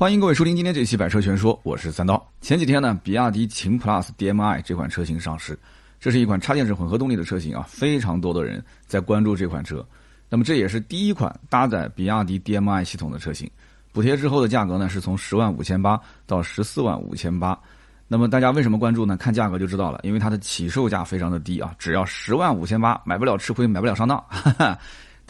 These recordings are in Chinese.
欢迎各位收听今天这期《百车全说》，我是三刀。前几天呢，比亚迪秦 PLUS DM-i 这款车型上市，这是一款插电式混合动力的车型啊，非常多的人在关注这款车。那么这也是第一款搭载比亚迪 DM-i 系统的车型，补贴之后的价格呢是从十万五千八到十四万五千八。那么大家为什么关注呢？看价格就知道了，因为它的起售价非常的低啊，只要十万五千八，买不了吃亏，买不了上当。哈 哈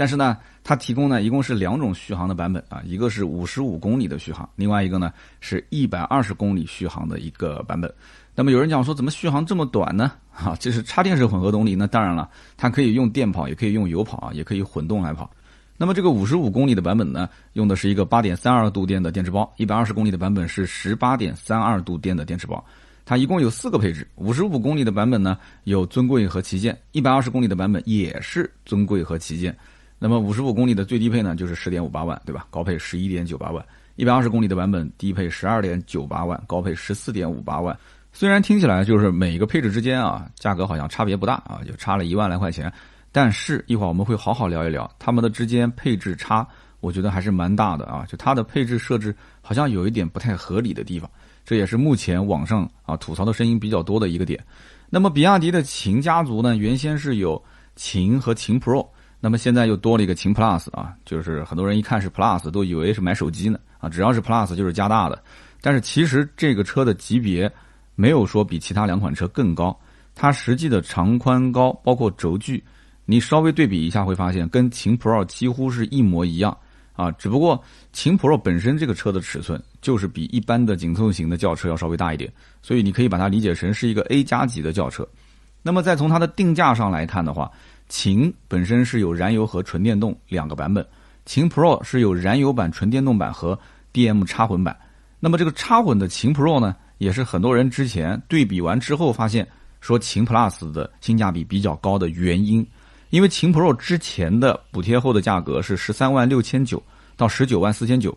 但是呢，它提供呢一共是两种续航的版本啊，一个是五十五公里的续航，另外一个呢是一百二十公里续航的一个版本。那么有人讲说，怎么续航这么短呢？哈，这是插电式混合动力，那当然了，它可以用电跑，也可以用油跑啊，也可以混动来跑。那么这个五十五公里的版本呢，用的是一个八点三二度电的电池包，一百二十公里的版本是十八点三二度电的电池包。它一共有四个配置，五十五公里的版本呢有尊贵和旗舰，一百二十公里的版本也是尊贵和旗舰。那么五十五公里的最低配呢，就是十点五八万，对吧？高配十一点九八万。一百二十公里的版本低配十二点九八万，高配十四点五八万。虽然听起来就是每个配置之间啊，价格好像差别不大啊，就差了一万来块钱。但是一会儿我们会好好聊一聊它们的之间配置差，我觉得还是蛮大的啊。就它的配置设置好像有一点不太合理的地方，这也是目前网上啊吐槽的声音比较多的一个点。那么比亚迪的秦家族呢，原先是有秦和秦 Pro。那么现在又多了一个秦 Plus 啊，就是很多人一看是 Plus 都以为是买手机呢啊，只要是 Plus 就是加大的。但是其实这个车的级别没有说比其他两款车更高，它实际的长宽高包括轴距，你稍微对比一下会发现跟秦 Pro 几乎是一模一样啊。只不过秦 Pro 本身这个车的尺寸就是比一般的紧凑型的轿车要稍微大一点，所以你可以把它理解成是一个 A 加级的轿车。那么再从它的定价上来看的话，秦本身是有燃油和纯电动两个版本，秦 Pro 是有燃油版、纯电动版和 DM 插混版。那么这个插混的秦 Pro 呢，也是很多人之前对比完之后发现说秦 Plus 的性价比比较高的原因，因为秦 Pro 之前的补贴后的价格是十三万六千九到十九万四千九，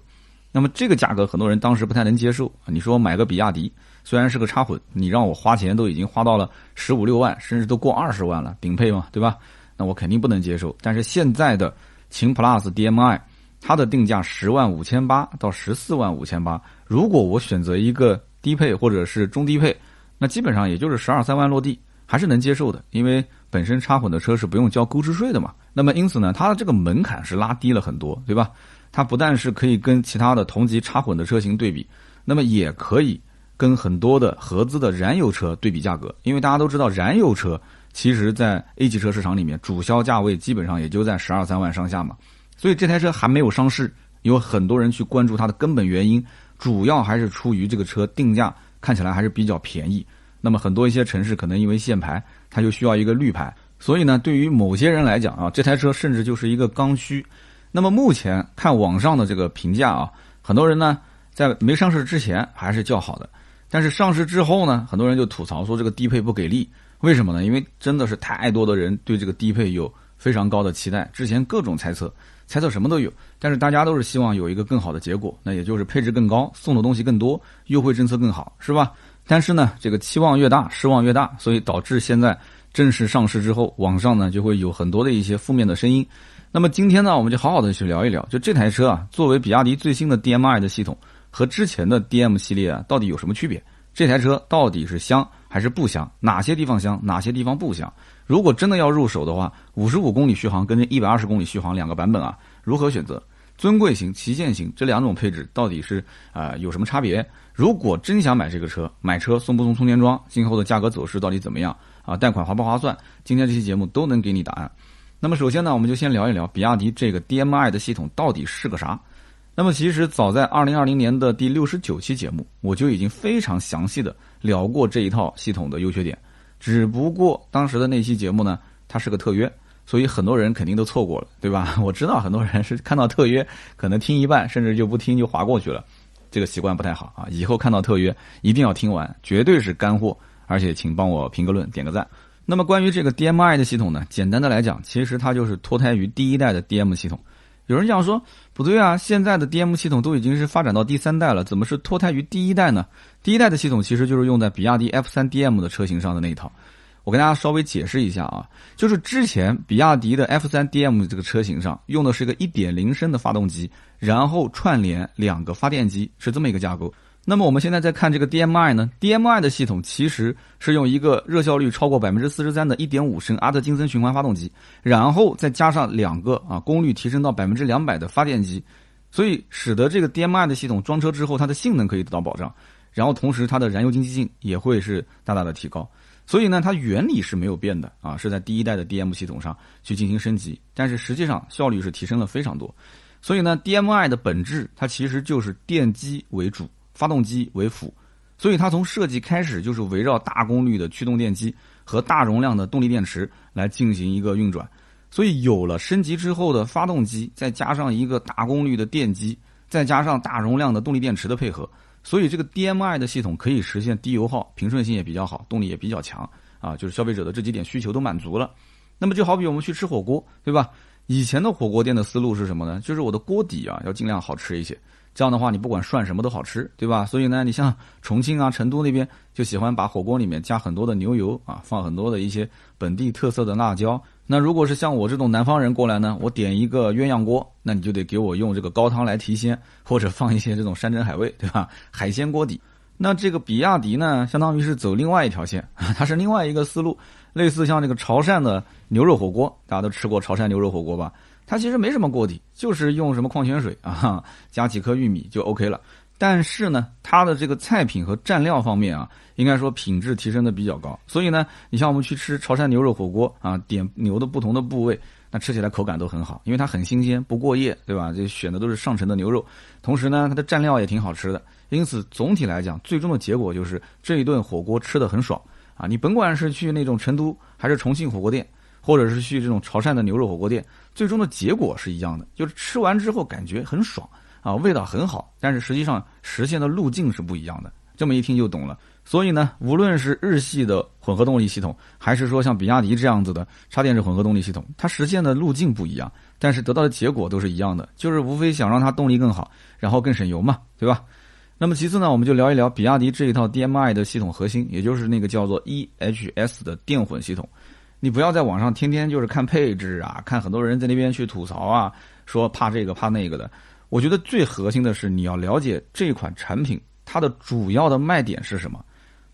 那么这个价格很多人当时不太能接受。你说买个比亚迪，虽然是个插混，你让我花钱都已经花到了十五六万，甚至都过二十万了，顶配嘛，对吧？那我肯定不能接受，但是现在的秦 Plus DM-i，它的定价十万五千八到十四万五千八，如果我选择一个低配或者是中低配，那基本上也就是十二三万落地，还是能接受的，因为本身插混的车是不用交购置税的嘛。那么因此呢，它的这个门槛是拉低了很多，对吧？它不但是可以跟其他的同级插混的车型对比，那么也可以跟很多的合资的燃油车对比价格，因为大家都知道燃油车。其实，在 A 级车市场里面，主销价位基本上也就在十二三万上下嘛。所以这台车还没有上市，有很多人去关注它的根本原因，主要还是出于这个车定价看起来还是比较便宜。那么很多一些城市可能因为限牌，它就需要一个绿牌。所以呢，对于某些人来讲啊，这台车甚至就是一个刚需。那么目前看网上的这个评价啊，很多人呢在没上市之前还是较好的，但是上市之后呢，很多人就吐槽说这个低配不给力。为什么呢？因为真的是太多的人对这个低配有非常高的期待，之前各种猜测，猜测什么都有，但是大家都是希望有一个更好的结果，那也就是配置更高，送的东西更多，优惠政策更好，是吧？但是呢，这个期望越大，失望越大，所以导致现在正式上市之后，网上呢就会有很多的一些负面的声音。那么今天呢，我们就好好的去聊一聊，就这台车啊，作为比亚迪最新的 DM-i 的系统和之前的 DM 系列啊，到底有什么区别？这台车到底是香？还是不香，哪些地方香，哪些地方不香？如果真的要入手的话，五十五公里续航跟这一百二十公里续航两个版本啊，如何选择？尊贵型、旗舰型这两种配置到底是啊有什么差别？如果真想买这个车，买车送不送充电桩？今后的价格走势到底怎么样？啊，贷款划不划算？今天这期节目都能给你答案。那么首先呢，我们就先聊一聊比亚迪这个 DM-i 的系统到底是个啥？那么其实早在二零二零年的第六十九期节目，我就已经非常详细的聊过这一套系统的优缺点。只不过当时的那期节目呢，它是个特约，所以很多人肯定都错过了，对吧？我知道很多人是看到特约，可能听一半，甚至就不听就划过去了，这个习惯不太好啊。以后看到特约一定要听完，绝对是干货，而且请帮我评个论，点个赞。那么关于这个 DM-i 的系统呢，简单的来讲，其实它就是脱胎于第一代的 DM 系统。有人讲说不对啊，现在的 DM 系统都已经是发展到第三代了，怎么是脱胎于第一代呢？第一代的系统其实就是用在比亚迪 F 三 DM 的车型上的那一套。我跟大家稍微解释一下啊，就是之前比亚迪的 F3 DM 这个车型上用的是一个1.0升的发动机，然后串联两个发电机，是这么一个架构。那么我们现在在看这个 DMI 呢，DMI 的系统其实是用一个热效率超过百分之四十三的1.5升阿特金森循环发动机，然后再加上两个啊功率提升到百分之两百的发电机，所以使得这个 DMI 的系统装车之后，它的性能可以得到保障，然后同时它的燃油经济性也会是大大的提高。所以呢，它原理是没有变的啊，是在第一代的 DM 系统上去进行升级，但是实际上效率是提升了非常多。所以呢，DMI 的本质它其实就是电机为主。发动机为辅，所以它从设计开始就是围绕大功率的驱动电机和大容量的动力电池来进行一个运转。所以有了升级之后的发动机，再加上一个大功率的电机，再加上大容量的动力电池的配合，所以这个 DMI 的系统可以实现低油耗、平顺性也比较好、动力也比较强啊，就是消费者的这几点需求都满足了。那么就好比我们去吃火锅，对吧？以前的火锅店的思路是什么呢？就是我的锅底啊要尽量好吃一些。这样的话，你不管涮什么都好吃，对吧？所以呢，你像重庆啊、成都那边就喜欢把火锅里面加很多的牛油啊，放很多的一些本地特色的辣椒。那如果是像我这种南方人过来呢，我点一个鸳鸯锅，那你就得给我用这个高汤来提鲜，或者放一些这种山珍海味，对吧？海鲜锅底。那这个比亚迪呢，相当于是走另外一条线，它是另外一个思路，类似像这个潮汕的牛肉火锅，大家都吃过潮汕牛肉火锅吧？它其实没什么锅底，就是用什么矿泉水啊，加几颗玉米就 OK 了。但是呢，它的这个菜品和蘸料方面啊，应该说品质提升的比较高。所以呢，你像我们去吃潮汕牛肉火锅啊，点牛的不同的部位，那吃起来口感都很好，因为它很新鲜，不过夜，对吧？这选的都是上乘的牛肉，同时呢，它的蘸料也挺好吃的。因此，总体来讲，最终的结果就是这一顿火锅吃的很爽啊！你甭管是去那种成都还是重庆火锅店。或者是去这种潮汕的牛肉火锅店，最终的结果是一样的，就是吃完之后感觉很爽啊，味道很好，但是实际上实现的路径是不一样的。这么一听就懂了。所以呢，无论是日系的混合动力系统，还是说像比亚迪这样子的插电式混合动力系统，它实现的路径不一样，但是得到的结果都是一样的，就是无非想让它动力更好，然后更省油嘛，对吧？那么其次呢，我们就聊一聊比亚迪这一套 DMI 的系统核心，也就是那个叫做 EHS 的电混系统。你不要在网上天天就是看配置啊，看很多人在那边去吐槽啊，说怕这个怕那个的。我觉得最核心的是你要了解这款产品它的主要的卖点是什么。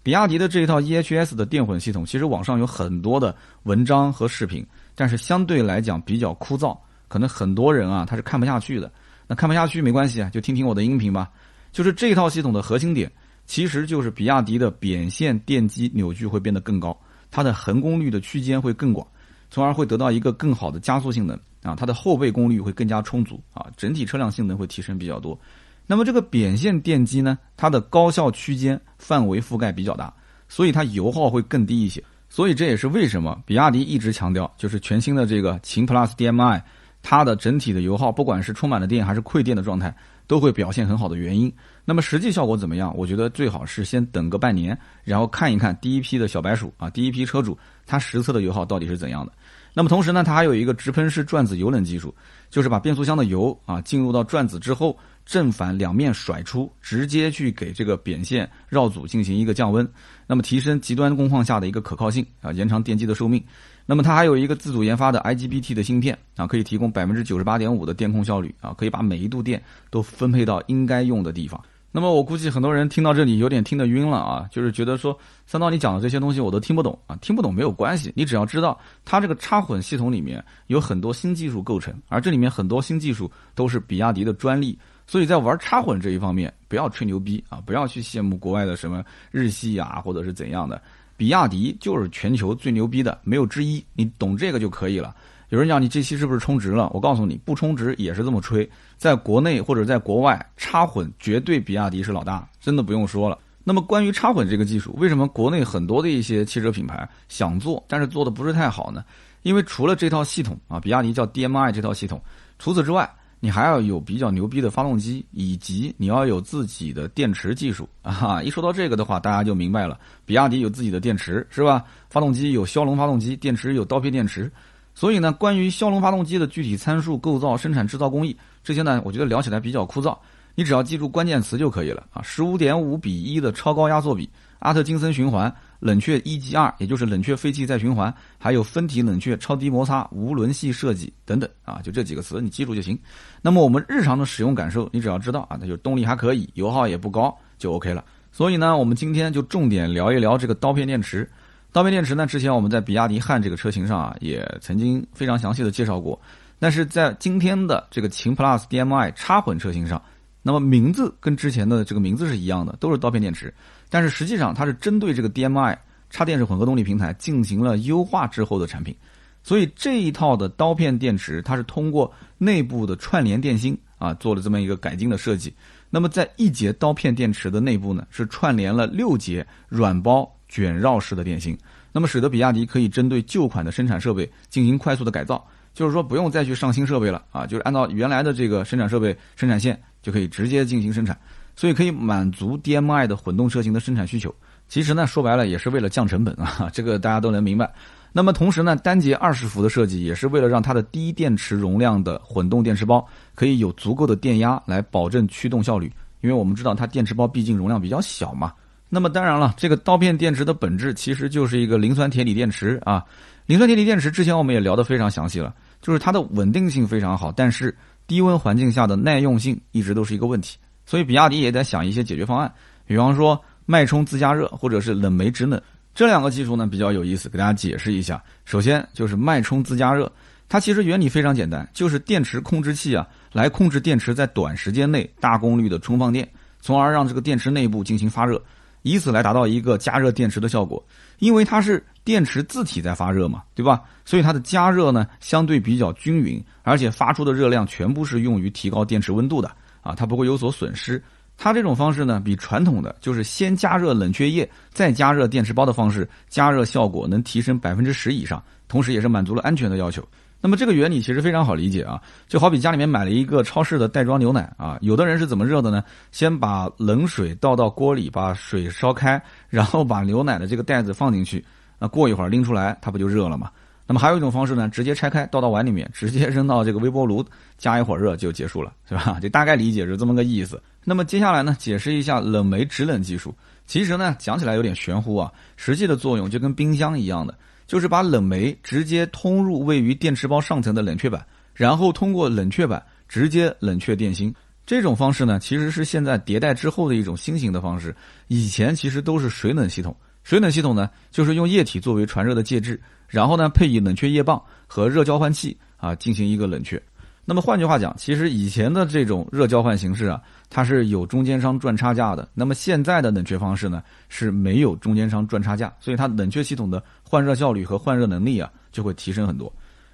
比亚迪的这一套 EHS 的电混系统，其实网上有很多的文章和视频，但是相对来讲比较枯燥，可能很多人啊他是看不下去的。那看不下去没关系啊，就听听我的音频吧。就是这套系统的核心点，其实就是比亚迪的扁线电机扭矩会变得更高。它的恒功率的区间会更广，从而会得到一个更好的加速性能啊，它的后备功率会更加充足啊，整体车辆性能会提升比较多。那么这个扁线电机呢，它的高效区间范围覆盖比较大，所以它油耗会更低一些。所以这也是为什么比亚迪一直强调，就是全新的这个秦 PLUS DM-i，它的整体的油耗，不管是充满了电还是馈电的状态。都会表现很好的原因，那么实际效果怎么样？我觉得最好是先等个半年，然后看一看第一批的小白鼠啊，第一批车主他实测的油耗到底是怎样的。那么同时呢，它还有一个直喷式转子油冷技术，就是把变速箱的油啊进入到转子之后，正反两面甩出，直接去给这个扁线绕组进行一个降温，那么提升极端工况下的一个可靠性啊，延长电机的寿命。那么它还有一个自主研发的 IGBT 的芯片啊，可以提供百分之九十八点五的电控效率啊，可以把每一度电都分配到应该用的地方。那么我估计很多人听到这里有点听得晕了啊，就是觉得说三刀你讲的这些东西我都听不懂啊，听不懂没有关系，你只要知道它这个插混系统里面有很多新技术构成，而这里面很多新技术都是比亚迪的专利，所以在玩插混这一方面不要吹牛逼啊，不要去羡慕国外的什么日系啊或者是怎样的。比亚迪就是全球最牛逼的，没有之一。你懂这个就可以了。有人讲你这期是不是充值了？我告诉你，不充值也是这么吹。在国内或者在国外，插混绝对比亚迪是老大，真的不用说了。那么关于插混这个技术，为什么国内很多的一些汽车品牌想做，但是做的不是太好呢？因为除了这套系统啊，比亚迪叫 DMI 这套系统，除此之外。你还要有比较牛逼的发动机，以及你要有自己的电池技术 啊！一说到这个的话，大家就明白了，比亚迪有自己的电池是吧？发动机有骁龙发动机，电池有刀片电池。所以呢，关于骁龙发动机的具体参数、构造、生产制造工艺这些呢，我觉得聊起来比较枯燥。你只要记住关键词就可以了啊！十五点五比一的超高压缩比，阿特金森循环，冷却一级二，也就是冷却废气再循环，还有分体冷却超低摩擦无轮系设计等等啊，就这几个词你记住就行。那么我们日常的使用感受，你只要知道啊，那就动力还可以，油耗也不高，就 OK 了。所以呢，我们今天就重点聊一聊这个刀片电池。刀片电池呢，之前我们在比亚迪汉这个车型上啊，也曾经非常详细的介绍过。但是在今天的这个秦 PLUS DM-i 插混车型上，那么名字跟之前的这个名字是一样的，都是刀片电池。但是实际上它是针对这个 DM-i 插电式混合动力平台进行了优化之后的产品。所以这一套的刀片电池，它是通过内部的串联电芯啊做了这么一个改进的设计。那么在一节刀片电池的内部呢，是串联了六节软包卷绕式的电芯，那么使得比亚迪可以针对旧款的生产设备进行快速的改造。就是说不用再去上新设备了啊，就是按照原来的这个生产设备、生产线就可以直接进行生产，所以可以满足 DM-i 的混动车型的生产需求。其实呢，说白了也是为了降成本啊，这个大家都能明白。那么同时呢，单节二十伏的设计也是为了让它的低电池容量的混动电池包可以有足够的电压来保证驱动效率，因为我们知道它电池包毕竟容量比较小嘛。那么当然了，这个刀片电池的本质其实就是一个磷酸铁锂电池啊。磷酸铁锂电池之前我们也聊得非常详细了。就是它的稳定性非常好，但是低温环境下的耐用性一直都是一个问题，所以比亚迪也在想一些解决方案，比方说脉冲自加热或者是冷媒制冷这两个技术呢比较有意思，给大家解释一下。首先就是脉冲自加热，它其实原理非常简单，就是电池控制器啊来控制电池在短时间内大功率的充放电，从而让这个电池内部进行发热。以此来达到一个加热电池的效果，因为它是电池自体在发热嘛，对吧？所以它的加热呢相对比较均匀，而且发出的热量全部是用于提高电池温度的啊，它不会有所损失。它这种方式呢，比传统的就是先加热冷却液再加热电池包的方式，加热效果能提升百分之十以上，同时也是满足了安全的要求。那么这个原理其实非常好理解啊，就好比家里面买了一个超市的袋装牛奶啊，有的人是怎么热的呢？先把冷水倒到锅里，把水烧开，然后把牛奶的这个袋子放进去，那过一会儿拎出来，它不就热了吗？那么还有一种方式呢，直接拆开倒到碗里面，直接扔到这个微波炉加一会儿热就结束了，是吧？就大概理解是这么个意思。那么接下来呢，解释一下冷媒制冷技术。其实呢，讲起来有点玄乎啊，实际的作用就跟冰箱一样的。就是把冷媒直接通入位于电池包上层的冷却板，然后通过冷却板直接冷却电芯。这种方式呢，其实是现在迭代之后的一种新型的方式。以前其实都是水冷系统，水冷系统呢，就是用液体作为传热的介质，然后呢配以冷却液棒和热交换器啊进行一个冷却。那么换句话讲，其实以前的这种热交换形式啊，它是有中间商赚差价的。那么现在的冷却方式呢，是没有中间商赚差价，所以它冷却系统的换热效率和换热能力啊就会提升很多。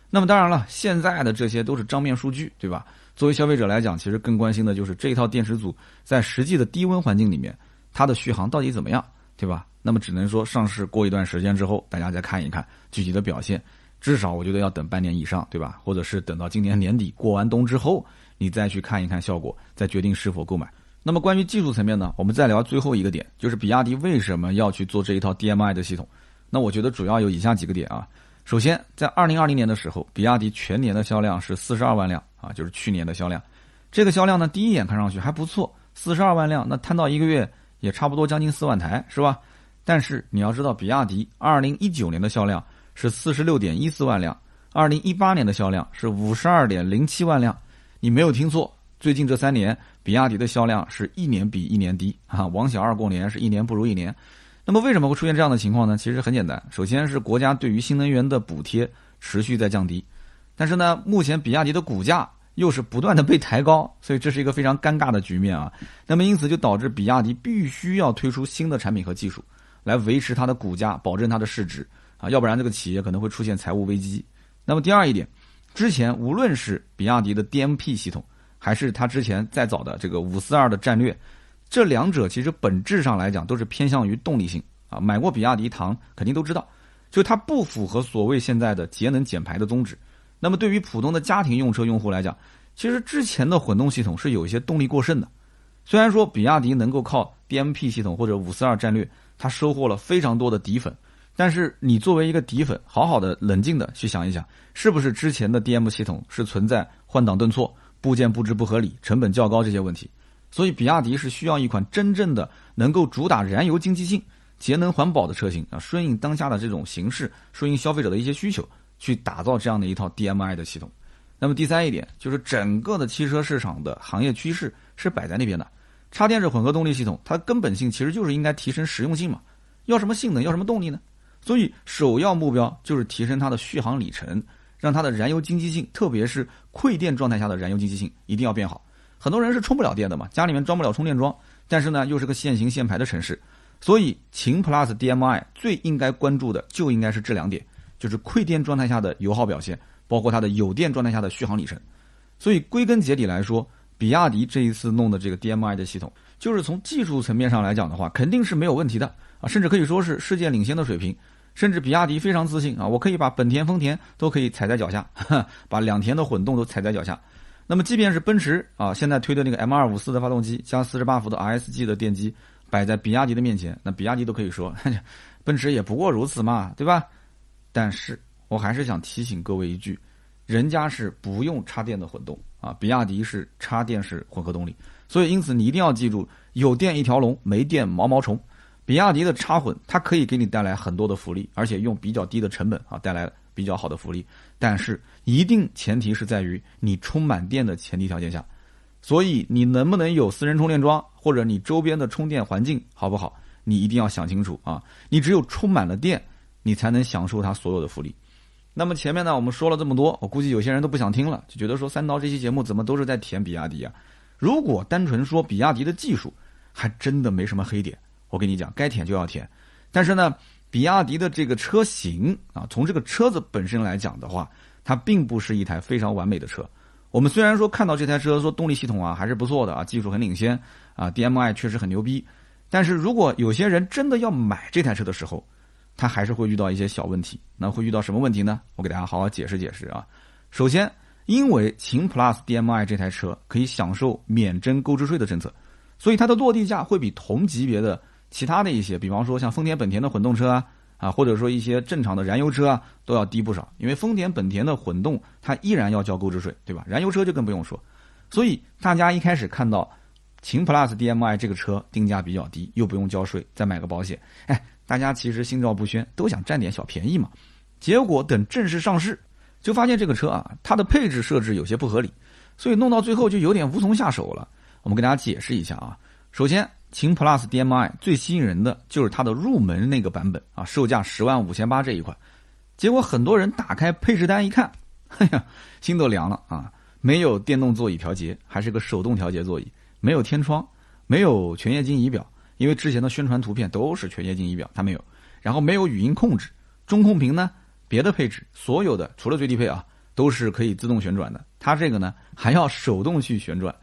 那么当然了，现在的这些都是账面数据，对吧？作为消费者来讲，其实更关心的就是这一套电池组在实际的低温环境里面，它的续航到底怎么样，对吧？那么只能说上市过一段时间之后，大家再看一看具体的表现。至少我觉得要等半年以上，对吧？或者是等到今年年底过完冬之后，你再去看一看效果，再决定是否购买。那么关于技术层面呢，我们再聊最后一个点，就是比亚迪为什么要去做这一套 DMI 的系统？那我觉得主要有以下几个点啊。首先，在二零二零年的时候，比亚迪全年的销量是四十二万辆啊，就是去年的销量。这个销量呢，第一眼看上去还不错，四十二万辆，那摊到一个月也差不多将近四万台，是吧？但是你要知道，比亚迪二零一九年的销量。是四十六点一四万辆，二零一八年的销量是五十二点零七万辆，你没有听错，最近这三年比亚迪的销量是一年比一年低啊，王小二过年是一年不如一年。那么为什么会出现这样的情况呢？其实很简单，首先是国家对于新能源的补贴持续在降低，但是呢，目前比亚迪的股价又是不断的被抬高，所以这是一个非常尴尬的局面啊。那么因此就导致比亚迪必须要推出新的产品和技术，来维持它的股价，保证它的市值。要不然这个企业可能会出现财务危机。那么第二一点，之前无论是比亚迪的 DMP 系统，还是它之前再早的这个五四二的战略，这两者其实本质上来讲都是偏向于动力性啊。买过比亚迪唐肯定都知道，就它不符合所谓现在的节能减排的宗旨。那么对于普通的家庭用车用户来讲，其实之前的混动系统是有一些动力过剩的。虽然说比亚迪能够靠 DMP 系统或者五四二战略，它收获了非常多的底粉。但是你作为一个底粉，好好的冷静的去想一想，是不是之前的 DM 系统是存在换挡顿挫、部件布置不合理、成本较高这些问题？所以比亚迪是需要一款真正的能够主打燃油经济性，节能环保的车型啊，顺应当下的这种形势，顺应消费者的一些需求，去打造这样的一套 DMI 的系统。那么第三一点就是整个的汽车市场的行业趋势是摆在那边的，插电式混合动力系统它根本性其实就是应该提升实用性嘛，要什么性能要什么动力呢？所以首要目标就是提升它的续航里程，让它的燃油经济性，特别是馈电状态下的燃油经济性一定要变好。很多人是充不了电的嘛，家里面装不了充电桩，但是呢又是个限行限牌的城市，所以秦 PLUS DM-i 最应该关注的就应该是这两点，就是馈电状态下的油耗表现。包括它的有电状态下的续航里程，所以归根结底来说，比亚迪这一次弄的这个 DMI 的系统，就是从技术层面上来讲的话，肯定是没有问题的啊，甚至可以说是世界领先的水平。甚至比亚迪非常自信啊，我可以把本田、丰田都可以踩在脚下，把两田的混动都踩在脚下。那么即便是奔驰啊，现在推的那个 M254 的发动机加48伏的 RSG 的电机摆在比亚迪的面前，那比亚迪都可以说，奔驰也不过如此嘛，对吧？但是。我还是想提醒各位一句，人家是不用插电的混动啊，比亚迪是插电式混合动力，所以因此你一定要记住，有电一条龙，没电毛毛虫。比亚迪的插混，它可以给你带来很多的福利，而且用比较低的成本啊，带来比较好的福利。但是一定前提是在于你充满电的前提条件下，所以你能不能有私人充电桩，或者你周边的充电环境好不好，你一定要想清楚啊。你只有充满了电，你才能享受它所有的福利。那么前面呢，我们说了这么多，我估计有些人都不想听了，就觉得说三刀这期节目怎么都是在舔比亚迪啊？如果单纯说比亚迪的技术，还真的没什么黑点。我跟你讲，该舔就要舔。但是呢，比亚迪的这个车型啊，从这个车子本身来讲的话，它并不是一台非常完美的车。我们虽然说看到这台车说动力系统啊还是不错的啊，技术很领先啊，DMI 确实很牛逼。但是如果有些人真的要买这台车的时候，他还是会遇到一些小问题，那会遇到什么问题呢？我给大家好好解释解释啊。首先，因为秦 PLUS DM-i 这台车可以享受免征购置税的政策，所以它的落地价会比同级别的其他的一些，比方说像丰田、本田的混动车啊，啊，或者说一些正常的燃油车啊，都要低不少。因为丰田、本田的混动它依然要交购置税，对吧？燃油车就更不用说。所以大家一开始看到秦 PLUS DM-i 这个车定价比较低，又不用交税，再买个保险，哎。大家其实心照不宣，都想占点小便宜嘛。结果等正式上市，就发现这个车啊，它的配置设置有些不合理，所以弄到最后就有点无从下手了。我们给大家解释一下啊。首先，秦 PLUS DM-i 最吸引人的就是它的入门那个版本啊，售价十万五千八这一款。结果很多人打开配置单一看，哎呀，心都凉了啊！没有电动座椅调节，还是个手动调节座椅，没有天窗，没有全液晶仪表。因为之前的宣传图片都是全液晶仪表，它没有，然后没有语音控制，中控屏呢，别的配置所有的除了最低配啊，都是可以自动旋转的，它这个呢还要手动去旋转。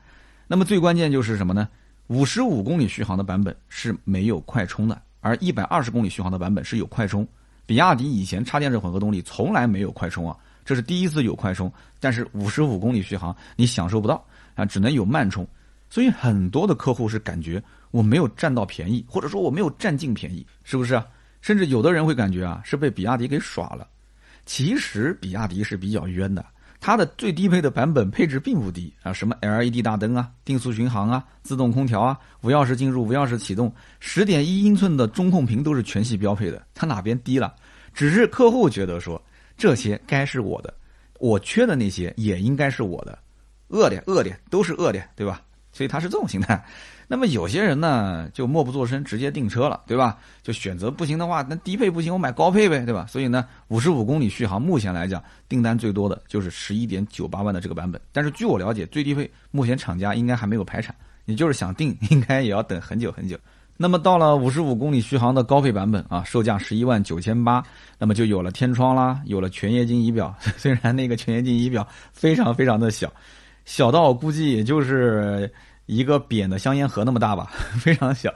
那么最关键就是什么呢？五十五公里续航的版本是没有快充的，而一百二十公里续航的版本是有快充。比亚迪以前插电式混合动力从来没有快充啊，这是第一次有快充，但是五十五公里续航你享受不到啊，只能有慢充。所以很多的客户是感觉。我没有占到便宜，或者说我没有占尽便宜，是不是？甚至有的人会感觉啊，是被比亚迪给耍了。其实比亚迪是比较冤的，它的最低配的版本配置并不低啊，什么 LED 大灯啊、定速巡航啊、自动空调啊、无钥匙进入、无钥匙启动、十点一英寸的中控屏都是全系标配的。它哪边低了？只是客户觉得说这些该是我的，我缺的那些也应该是我的，恶劣恶劣都是恶劣，对吧？所以它是这种形态。那么有些人呢，就默不作声，直接订车了，对吧？就选择不行的话，那低配不行，我买高配呗，对吧？所以呢，五十五公里续航，目前来讲订单最多的就是十一点九八万的这个版本。但是据我了解，最低配目前厂家应该还没有排产，你就是想订，应该也要等很久很久。那么到了五十五公里续航的高配版本啊，售价十一万九千八，那么就有了天窗啦，有了全液晶仪表。虽然那个全液晶仪表非常非常的小，小到我估计也就是。一个扁的香烟盒那么大吧，非常小，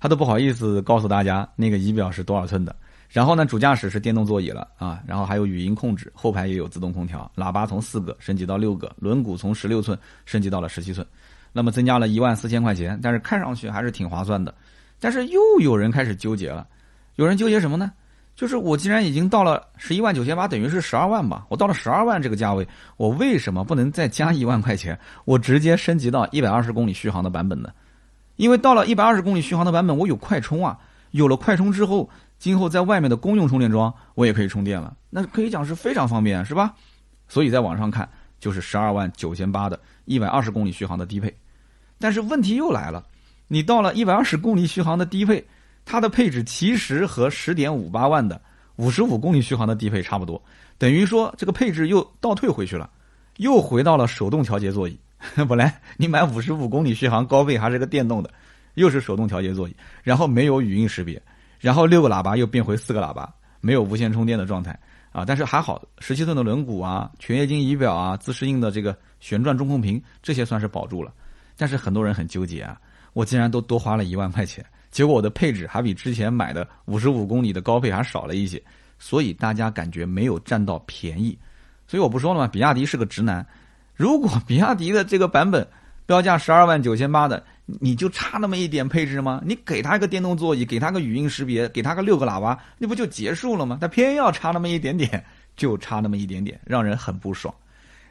他都不好意思告诉大家那个仪表是多少寸的。然后呢，主驾驶是电动座椅了啊，然后还有语音控制，后排也有自动空调，喇叭从四个升级到六个，轮毂从十六寸升级到了十七寸，那么增加了一万四千块钱，但是看上去还是挺划算的。但是又有人开始纠结了，有人纠结什么呢？就是我既然已经到了十一万九千八，等于是十二万吧。我到了十二万这个价位，我为什么不能再加一万块钱，我直接升级到一百二十公里续航的版本呢？因为到了一百二十公里续航的版本，我有快充啊。有了快充之后，今后在外面的公用充电桩我也可以充电了，那可以讲是非常方便，是吧？所以在网上看就是十二万九千八的一百二十公里续航的低配，但是问题又来了，你到了一百二十公里续航的低配，它的配置其实和十点五八万的五十五公里续航的低配差不多，等于说这个配置又倒退回去了，又回到了手动调节座椅。本来你买五十五公里续航高配还是个电动的，又是手动调节座椅，然后没有语音识别，然后六个喇叭又变回四个喇叭，没有无线充电的状态啊！但是还好，十七寸的轮毂啊，全液晶仪表啊，自适应的这个旋转中控屏，这些算是保住了。但是很多人很纠结啊，我竟然都多花了一万块钱，结果我的配置还比之前买的五十五公里的高配还少了一些，所以大家感觉没有占到便宜。所以我不说了吗？比亚迪是个直男。如果比亚迪的这个版本标价十二万九千八的，你就差那么一点配置吗？你给他一个电动座椅，给他个语音识别，给他个六个喇叭，那不就结束了吗？他偏要差那么一点点，就差那么一点点，让人很不爽。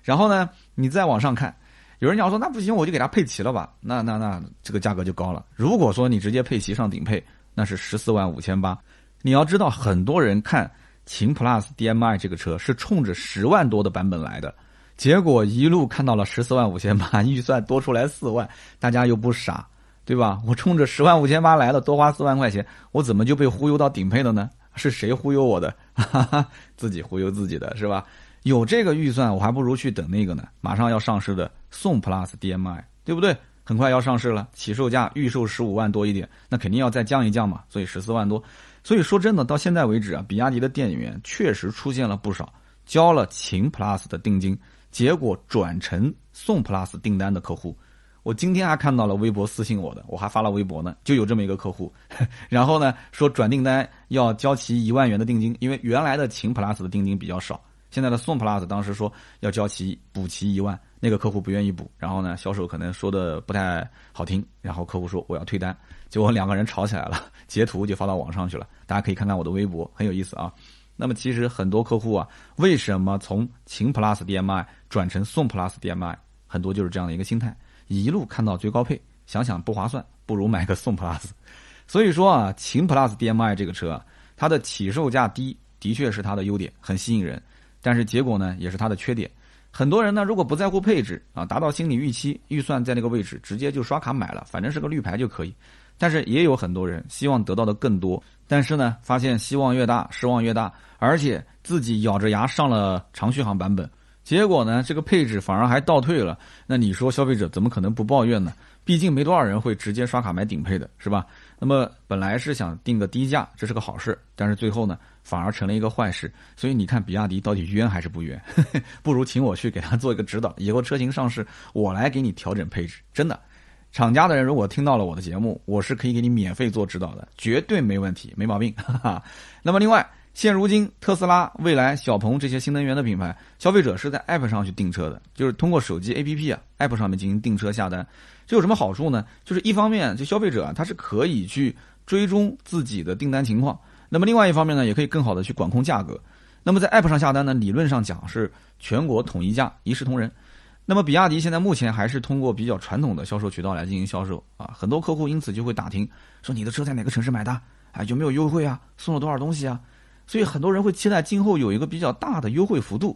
然后呢，你再往上看，有人讲说那不行，我就给他配齐了吧？那那那这个价格就高了。如果说你直接配齐上顶配，那是十四万五千八。你要知道，很多人看秦 PLUS DM-i 这个车是冲着十万多的版本来的。结果一路看到了十四万五千八，预算多出来四万，大家又不傻，对吧？我冲着十万五千八来了，多花四万块钱，我怎么就被忽悠到顶配了呢？是谁忽悠我的？哈哈，自己忽悠自己的是吧？有这个预算，我还不如去等那个呢，马上要上市的宋 Plus DM-i，对不对？很快要上市了，起售价预售十五万多一点，那肯定要再降一降嘛，所以十四万多。所以说真的，到现在为止啊，比亚迪的店员确实出现了不少交了秦 Plus 的定金。结果转成宋 Plus 订单的客户，我今天还看到了微博私信我的，我还发了微博呢，就有这么一个客户，然后呢说转订单要交齐一万元的定金，因为原来的秦 Plus 的定金比较少，现在的宋 Plus 当时说要交齐补齐一万，那个客户不愿意补，然后呢销售可能说的不太好听，然后客户说我要退单，结果两个人吵起来了，截图就发到网上去了，大家可以看看我的微博，很有意思啊。那么其实很多客户啊，为什么从秦 Plus DM-i 转成宋 Plus DM-i，很多就是这样的一个心态，一路看到最高配，想想不划算，不如买个宋 Plus。所以说啊，秦 Plus DM-i 这个车，它的起售价低，的确是它的优点，很吸引人。但是结果呢，也是它的缺点。很多人呢，如果不在乎配置啊，达到心理预期，预算在那个位置，直接就刷卡买了，反正是个绿牌就可以。但是也有很多人希望得到的更多。但是呢，发现希望越大，失望越大，而且自己咬着牙上了长续航版本，结果呢，这个配置反而还倒退了。那你说消费者怎么可能不抱怨呢？毕竟没多少人会直接刷卡买顶配的，是吧？那么本来是想定个低价，这是个好事，但是最后呢，反而成了一个坏事。所以你看，比亚迪到底冤还是不冤？不如请我去给他做一个指导，以后车型上市，我来给你调整配置，真的。厂家的人如果听到了我的节目，我是可以给你免费做指导的，绝对没问题，没毛病。那么另外，现如今特斯拉、蔚来、小鹏这些新能源的品牌，消费者是在 App 上去订车的，就是通过手机 APP 啊，App 上面进行订车下单。这有什么好处呢？就是一方面，就消费者啊，他是可以去追踪自己的订单情况；那么另外一方面呢，也可以更好的去管控价格。那么在 App 上下单呢，理论上讲是全国统一价，一视同仁。那么，比亚迪现在目前还是通过比较传统的销售渠道来进行销售啊，很多客户因此就会打听，说你的车在哪个城市买的，啊有没有优惠啊，送了多少东西啊？所以很多人会期待今后有一个比较大的优惠幅度，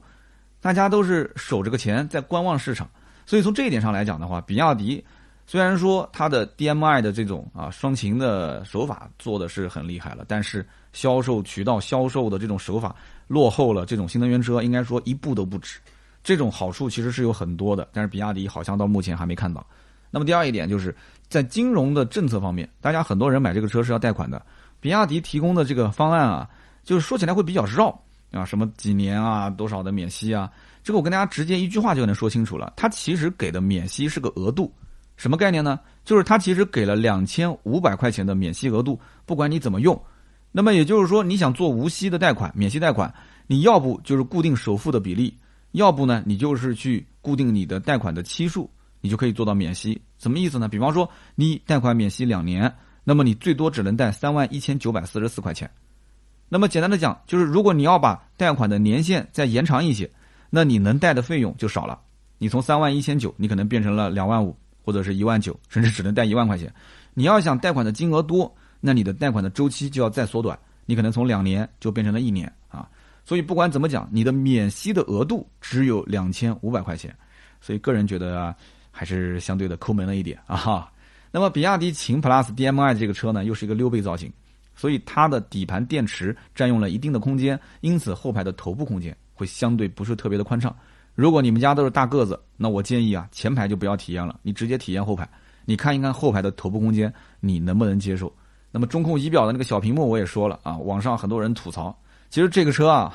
大家都是守着个钱在观望市场。所以从这一点上来讲的话，比亚迪虽然说它的 DMI 的这种啊双擎的手法做的是很厉害了，但是销售渠道销售的这种手法落后了这种新能源车，应该说一步都不止。这种好处其实是有很多的，但是比亚迪好像到目前还没看到。那么第二一点就是在金融的政策方面，大家很多人买这个车是要贷款的，比亚迪提供的这个方案啊，就是说起来会比较绕啊，什么几年啊，多少的免息啊，这个我跟大家直接一句话就能说清楚了。它其实给的免息是个额度，什么概念呢？就是它其实给了两千五百块钱的免息额度，不管你怎么用。那么也就是说，你想做无息的贷款、免息贷款，你要不就是固定首付的比例。要不呢，你就是去固定你的贷款的期数，你就可以做到免息。什么意思呢？比方说你贷款免息两年，那么你最多只能贷三万一千九百四十四块钱。那么简单的讲，就是如果你要把贷款的年限再延长一些，那你能贷的费用就少了。你从三万一千九，你可能变成了两万五或者是一万九，甚至只能贷一万块钱。你要想贷款的金额多，那你的贷款的周期就要再缩短，你可能从两年就变成了一年啊。所以不管怎么讲，你的免息的额度只有两千五百块钱，所以个人觉得啊，还是相对的抠门了一点啊。那么比亚迪秦 PLUS DM-i 这个车呢，又是一个溜背造型，所以它的底盘电池占用了一定的空间，因此后排的头部空间会相对不是特别的宽敞。如果你们家都是大个子，那我建议啊，前排就不要体验了，你直接体验后排。你看一看后排的头部空间，你能不能接受？那么中控仪表的那个小屏幕我也说了啊，网上很多人吐槽，其实这个车啊，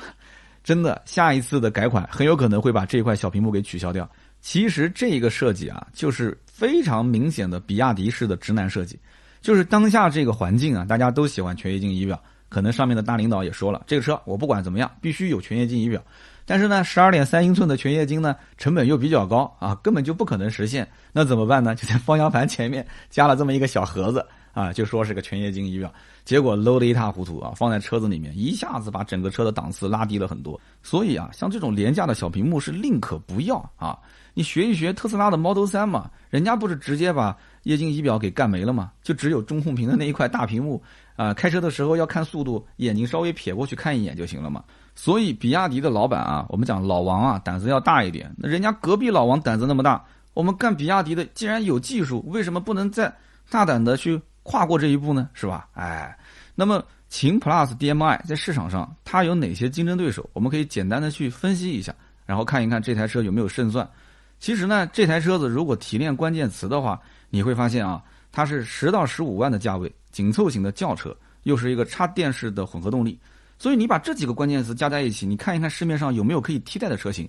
真的下一次的改款很有可能会把这块小屏幕给取消掉。其实这个设计啊，就是非常明显的比亚迪式的直男设计，就是当下这个环境啊，大家都喜欢全液晶仪表，可能上面的大领导也说了，这个车我不管怎么样，必须有全液晶仪表。但是呢，十二点三英寸的全液晶呢，成本又比较高啊，根本就不可能实现。那怎么办呢？就在方向盘前面加了这么一个小盒子啊，就说是个全液晶仪表，结果 low 的一塌糊涂啊，放在车子里面，一下子把整个车的档次拉低了很多。所以啊，像这种廉价的小屏幕是宁可不要啊。你学一学特斯拉的 Model 三嘛，人家不是直接把液晶仪表给干没了嘛？就只有中控屏的那一块大屏幕啊，开车的时候要看速度，眼睛稍微撇过去看一眼就行了嘛。所以，比亚迪的老板啊，我们讲老王啊，胆子要大一点。那人家隔壁老王胆子那么大，我们干比亚迪的，既然有技术，为什么不能再大胆的去跨过这一步呢？是吧？哎，那么秦 PLUS DM-i 在市场上它有哪些竞争对手？我们可以简单的去分析一下，然后看一看这台车有没有胜算。其实呢，这台车子如果提炼关键词的话，你会发现啊，它是十到十五万的价位，紧凑型的轿车，又是一个插电式的混合动力。所以你把这几个关键词加在一起，你看一看市面上有没有可以替代的车型，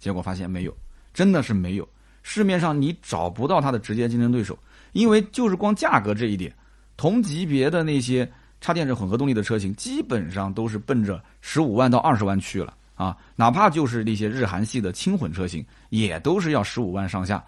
结果发现没有，真的是没有。市面上你找不到它的直接竞争对手，因为就是光价格这一点，同级别的那些插电式混合动力的车型，基本上都是奔着十五万到二十万去了啊。哪怕就是那些日韩系的轻混车型，也都是要十五万上下，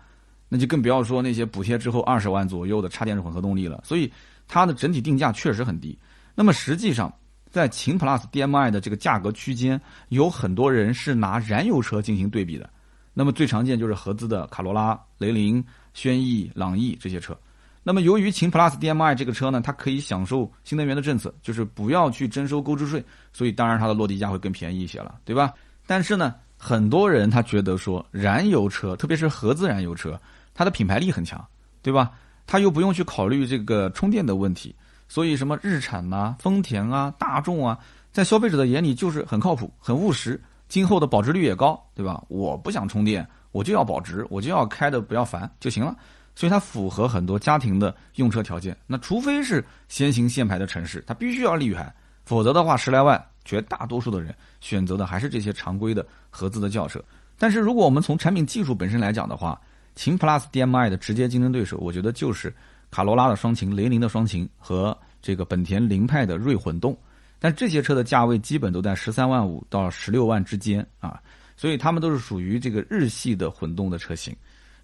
那就更不要说那些补贴之后二十万左右的插电式混合动力了。所以它的整体定价确实很低。那么实际上，在秦 PLUS DM-i 的这个价格区间，有很多人是拿燃油车进行对比的。那么最常见就是合资的卡罗拉、雷凌、轩逸、朗逸这些车。那么由于秦 PLUS DM-i 这个车呢，它可以享受新能源的政策，就是不要去征收购置税，所以当然它的落地价会更便宜一些了，对吧？但是呢，很多人他觉得说燃油车，特别是合资燃油车，它的品牌力很强，对吧？它又不用去考虑这个充电的问题。所以，什么日产呐、丰田啊、大众啊，在消费者的眼里就是很靠谱、很务实，今后的保值率也高，对吧？我不想充电，我就要保值，我就要开的不要烦就行了。所以它符合很多家庭的用车条件。那除非是先行限牌的城市，它必须要绿牌，否则的话，十来万，绝大多数的人选择的还是这些常规的合资的轿车。但是如果我们从产品技术本身来讲的话，秦 PLUS DM-i 的直接竞争对手，我觉得就是。卡罗拉的双擎、雷凌的双擎和这个本田凌派的锐混动，但这些车的价位基本都在十三万五到十六万之间啊，所以它们都是属于这个日系的混动的车型。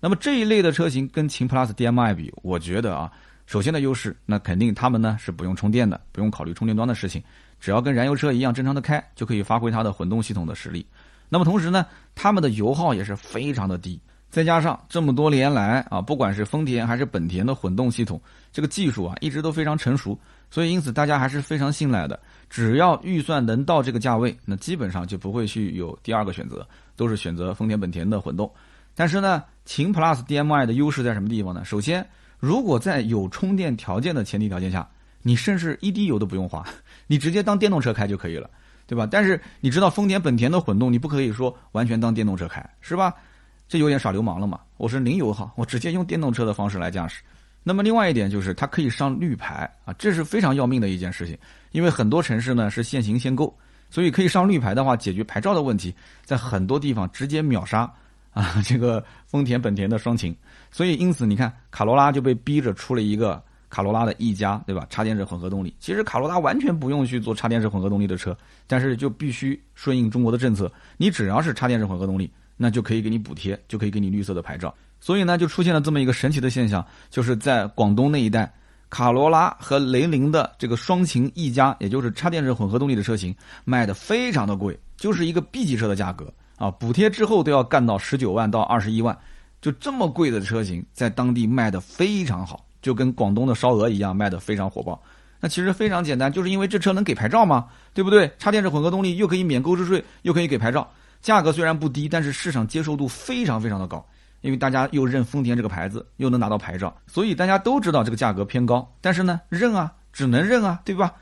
那么这一类的车型跟秦 PLUS DM-i 比，我觉得啊，首先的优势，那肯定它们呢是不用充电的，不用考虑充电桩的事情，只要跟燃油车一样正常的开，就可以发挥它的混动系统的实力。那么同时呢，它们的油耗也是非常的低。再加上这么多年来啊，不管是丰田还是本田的混动系统，这个技术啊一直都非常成熟，所以因此大家还是非常信赖的。只要预算能到这个价位，那基本上就不会去有第二个选择，都是选择丰田本田的混动。但是呢，秦 PLUS DM-i 的优势在什么地方呢？首先，如果在有充电条件的前提条件下，你甚至一滴油都不用花，你直接当电动车开就可以了，对吧？但是你知道丰田本田的混动，你不可以说完全当电动车开，是吧？这有点耍流氓了嘛？我是零油耗，我直接用电动车的方式来驾驶。那么另外一点就是它可以上绿牌啊，这是非常要命的一件事情。因为很多城市呢是限行限购，所以可以上绿牌的话，解决牌照的问题，在很多地方直接秒杀啊 这个丰田本田的双擎。所以因此你看，卡罗拉就被逼着出了一个卡罗拉的 E 加，对吧？插电式混合动力。其实卡罗拉完全不用去做插电式混合动力的车，但是就必须顺应中国的政策，你只要是插电式混合动力。那就可以给你补贴，就可以给你绿色的牌照。所以呢，就出现了这么一个神奇的现象，就是在广东那一带，卡罗拉和雷凌的这个双擎 E 加，也就是插电式混合动力的车型，卖的非常的贵，就是一个 B 级车的价格啊，补贴之后都要干到十九万到二十一万，就这么贵的车型，在当地卖的非常好，就跟广东的烧鹅一样，卖的非常火爆。那其实非常简单，就是因为这车能给牌照嘛，对不对？插电式混合动力又可以免购置税，又可以给牌照，价格虽然不低，但是市场接受度非常非常的高，因为大家又认丰田这个牌子，又能拿到牌照，所以大家都知道这个价格偏高，但是呢，认啊，只能认啊，对吧？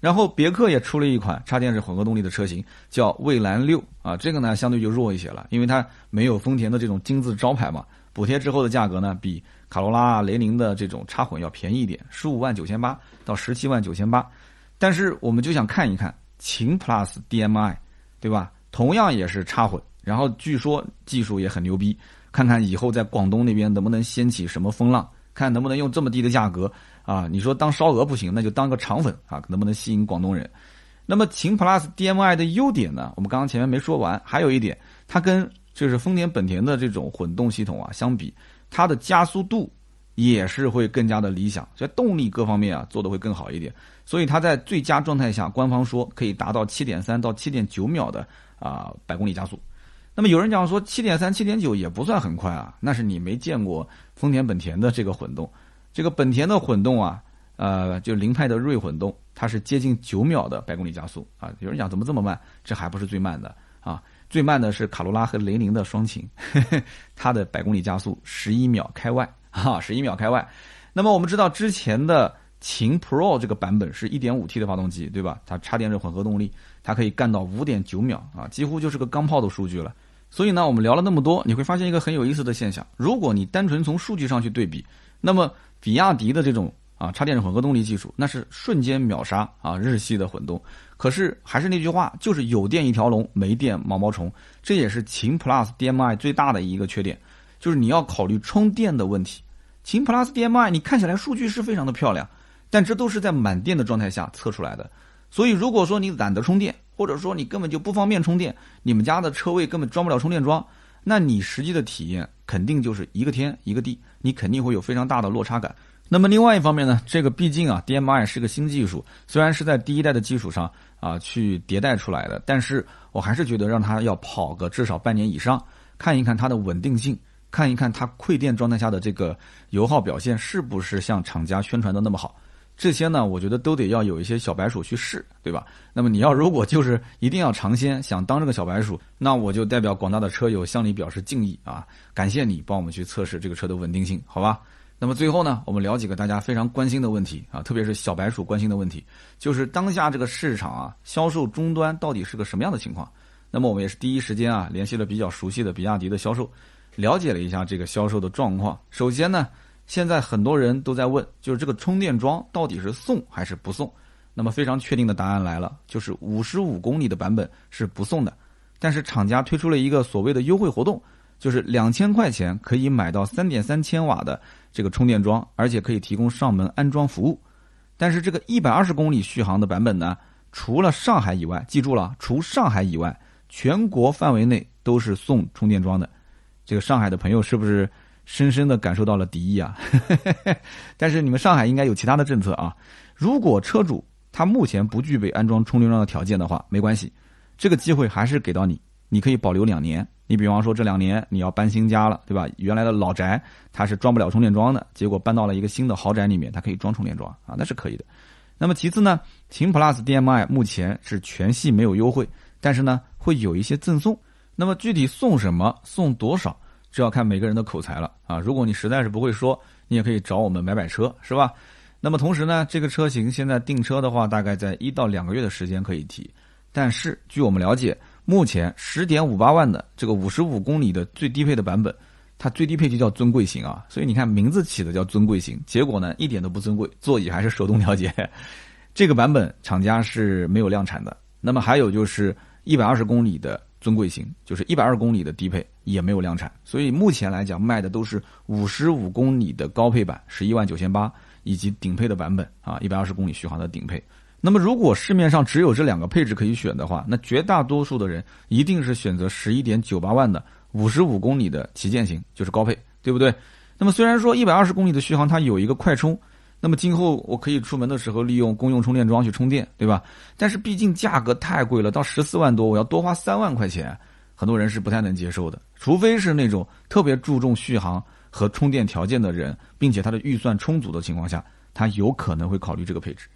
然后别克也出了一款插电式混合动力的车型，叫蔚蓝六啊，这个呢相对就弱一些了，因为它没有丰田的这种金字招牌嘛。补贴之后的价格呢，比卡罗拉、雷凌的这种插混要便宜一点，十五万九千八到十七万九千八。但是我们就想看一看秦 PLUS DM-i，对吧？同样也是插混，然后据说技术也很牛逼，看看以后在广东那边能不能掀起什么风浪，看能不能用这么低的价格。啊，你说当烧鹅不行，那就当个肠粉啊，能不能吸引广东人？那么秦 PLUS DM-i 的优点呢？我们刚刚前面没说完，还有一点，它跟就是丰田、本田的这种混动系统啊相比，它的加速度也是会更加的理想，在动力各方面啊做的会更好一点。所以它在最佳状态下，官方说可以达到七点三到七点九秒的啊百公里加速。那么有人讲说七点三、七点九也不算很快啊，那是你没见过丰田、本田的这个混动。这个本田的混动啊，呃，就凌派的锐混动，它是接近九秒的百公里加速啊。有人讲怎么这么慢？这还不是最慢的啊，最慢的是卡罗拉和雷凌的双擎，它的百公里加速十一秒开外啊，十一秒开外。那么我们知道之前的秦 Pro 这个版本是一点五 T 的发动机，对吧？它插电式混合动力，它可以干到五点九秒啊，几乎就是个钢炮的数据了。所以呢，我们聊了那么多，你会发现一个很有意思的现象：如果你单纯从数据上去对比，那么比亚迪的这种啊插电式混合动力技术，那是瞬间秒杀啊日系的混动。可是还是那句话，就是有电一条龙，没电毛毛虫。这也是秦 PLUS DM-i 最大的一个缺点，就是你要考虑充电的问题。秦 PLUS DM-i 你看起来数据是非常的漂亮，但这都是在满电的状态下测出来的。所以如果说你懒得充电，或者说你根本就不方便充电，你们家的车位根本装不了充电桩。那你实际的体验肯定就是一个天一个地，你肯定会有非常大的落差感。那么另外一方面呢，这个毕竟啊，DM-i 是个新技术，虽然是在第一代的基础上啊去迭代出来的，但是我还是觉得让它要跑个至少半年以上，看一看它的稳定性，看一看它馈电状态下的这个油耗表现是不是像厂家宣传的那么好。这些呢，我觉得都得要有一些小白鼠去试，对吧？那么你要如果就是一定要尝鲜，想当这个小白鼠，那我就代表广大的车友向你表示敬意啊！感谢你帮我们去测试这个车的稳定性，好吧？那么最后呢，我们聊几个大家非常关心的问题啊，特别是小白鼠关心的问题，就是当下这个市场啊，销售终端到底是个什么样的情况？那么我们也是第一时间啊，联系了比较熟悉的比亚迪的销售，了解了一下这个销售的状况。首先呢。现在很多人都在问，就是这个充电桩到底是送还是不送？那么非常确定的答案来了，就是五十五公里的版本是不送的。但是厂家推出了一个所谓的优惠活动，就是两千块钱可以买到三点三千瓦的这个充电桩，而且可以提供上门安装服务。但是这个一百二十公里续航的版本呢，除了上海以外，记住了，除上海以外，全国范围内都是送充电桩的。这个上海的朋友是不是？深深的感受到了敌意啊！但是你们上海应该有其他的政策啊。如果车主他目前不具备安装充电桩的条件的话，没关系，这个机会还是给到你，你可以保留两年。你比方说这两年你要搬新家了，对吧？原来的老宅它是装不了充电桩的，结果搬到了一个新的豪宅里面，它可以装充电桩啊，那是可以的。那么其次呢，秦 PLUS DM-i 目前是全系没有优惠，但是呢会有一些赠送。那么具体送什么，送多少？这要看每个人的口才了啊！如果你实在是不会说，你也可以找我们买买车，是吧？那么同时呢，这个车型现在订车的话，大概在一到两个月的时间可以提。但是据我们了解，目前十点五八万的这个五十五公里的最低配的版本，它最低配就叫尊贵型啊。所以你看名字起的叫尊贵型，结果呢一点都不尊贵，座椅还是手动调节。这个版本厂家是没有量产的。那么还有就是一百二十公里的。尊贵型就是一百二公里的低配也没有量产，所以目前来讲卖的都是五十五公里的高配版，十一万九千八，以及顶配的版本啊，一百二十公里续航的顶配。那么如果市面上只有这两个配置可以选的话，那绝大多数的人一定是选择十一点九八万的五十五公里的旗舰型，就是高配，对不对？那么虽然说一百二十公里的续航它有一个快充。那么今后我可以出门的时候利用公用充电桩去充电，对吧？但是毕竟价格太贵了，到十四万多，我要多花三万块钱，很多人是不太能接受的。除非是那种特别注重续航和充电条件的人，并且他的预算充足的情况下，他有可能会考虑这个配置。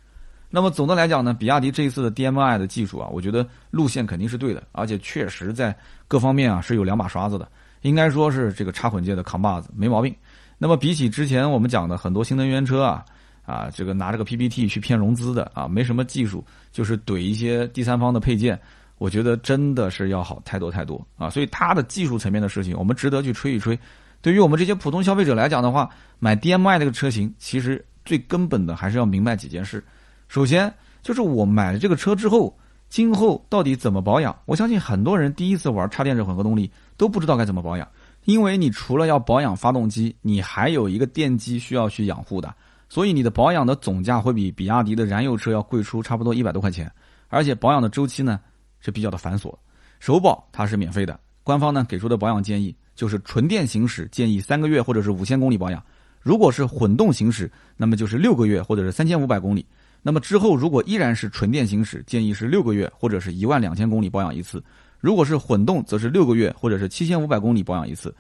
那么总的来讲呢，比亚迪这一次的 DMI 的技术啊，我觉得路线肯定是对的，而且确实在各方面啊是有两把刷子的，应该说是这个插混界的扛把子，没毛病。那么比起之前我们讲的很多新能源车啊，啊这个拿这个 PPT 去骗融资的啊，没什么技术，就是怼一些第三方的配件，我觉得真的是要好太多太多啊。所以它的技术层面的事情，我们值得去吹一吹。对于我们这些普通消费者来讲的话，买 DMI 这个车型，其实最根本的还是要明白几件事。首先就是我买了这个车之后，今后到底怎么保养？我相信很多人第一次玩插电式混合动力都不知道该怎么保养，因为你除了要保养发动机，你还有一个电机需要去养护的，所以你的保养的总价会比比亚迪的燃油车要贵出差不多一百多块钱，而且保养的周期呢是比较的繁琐。首保它是免费的，官方呢给出的保养建议就是纯电行驶建议三个月或者是五千公里保养，如果是混动行驶，那么就是六个月或者是三千五百公里。那么之后，如果依然是纯电行驶，建议是六个月或者是一万两千公里保养一次；如果是混动，则是六个月或者是七千五百公里保养一次。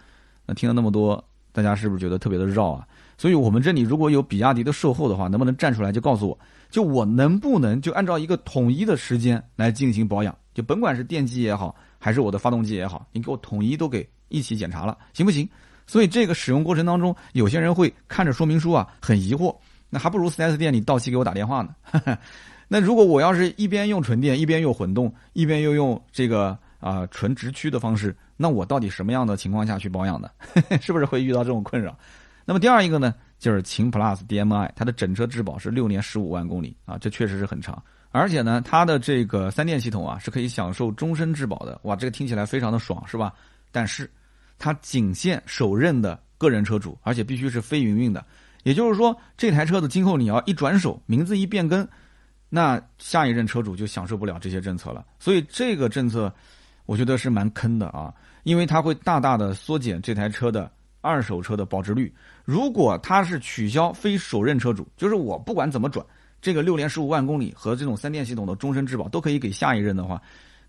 那听了那么多，大家是不是觉得特别的绕啊？所以我们这里如果有比亚迪的售后的话，能不能站出来就告诉我，就我能不能就按照一个统一的时间来进行保养？就甭管是电机也好，还是我的发动机也好，你给我统一都给一起检查了，行不行？所以这个使用过程当中，有些人会看着说明书啊，很疑惑。那还不如 4S 店里到期给我打电话呢。那如果我要是一边用纯电，一边用混动，一边又用这个啊纯直驱的方式，那我到底什么样的情况下去保养呢？是不是会遇到这种困扰？那么第二一个呢，就是秦 Plus DM-i，它的整车质保是六年十五万公里啊，这确实是很长。而且呢，它的这个三电系统啊是可以享受终身质保的。哇，这个听起来非常的爽，是吧？但是它仅限首任的个人车主，而且必须是非营运的。也就是说，这台车子今后你要一转手，名字一变更，那下一任车主就享受不了这些政策了。所以这个政策，我觉得是蛮坑的啊，因为它会大大的缩减这台车的二手车的保值率。如果它是取消非首任车主，就是我不管怎么转，这个六年十五万公里和这种三电系统的终身质保都可以给下一任的话，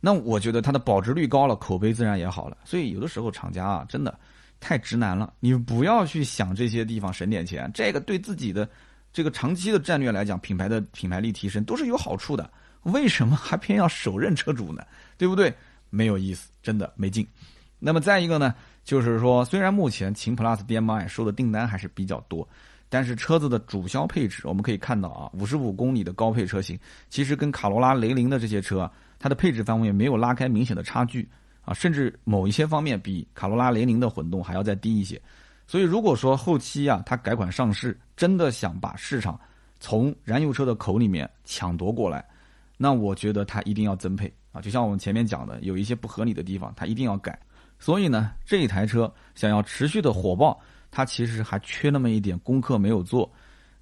那我觉得它的保值率高了，口碑自然也好了。所以有的时候厂家啊，真的。太直男了，你不要去想这些地方省点钱，这个对自己的这个长期的战略来讲，品牌的品牌力提升都是有好处的。为什么还偏要首任车主呢？对不对？没有意思，真的没劲。那么再一个呢，就是说，虽然目前秦 PLUS DM-i 收的订单还是比较多，但是车子的主销配置，我们可以看到啊，五十五公里的高配车型，其实跟卡罗拉、雷凌的这些车，它的配置方面没有拉开明显的差距。啊，甚至某一些方面比卡罗拉、雷凌的混动还要再低一些，所以如果说后期啊，它改款上市，真的想把市场从燃油车的口里面抢夺过来，那我觉得它一定要增配啊，就像我们前面讲的，有一些不合理的地方，它一定要改。所以呢，这一台车想要持续的火爆，它其实还缺那么一点功课没有做。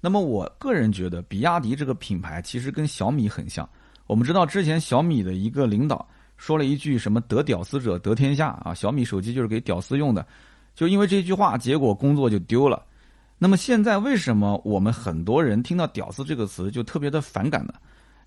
那么我个人觉得，比亚迪这个品牌其实跟小米很像。我们知道之前小米的一个领导。说了一句什么“得屌丝者得天下”啊，小米手机就是给屌丝用的，就因为这句话，结果工作就丢了。那么现在为什么我们很多人听到“屌丝”这个词就特别的反感呢？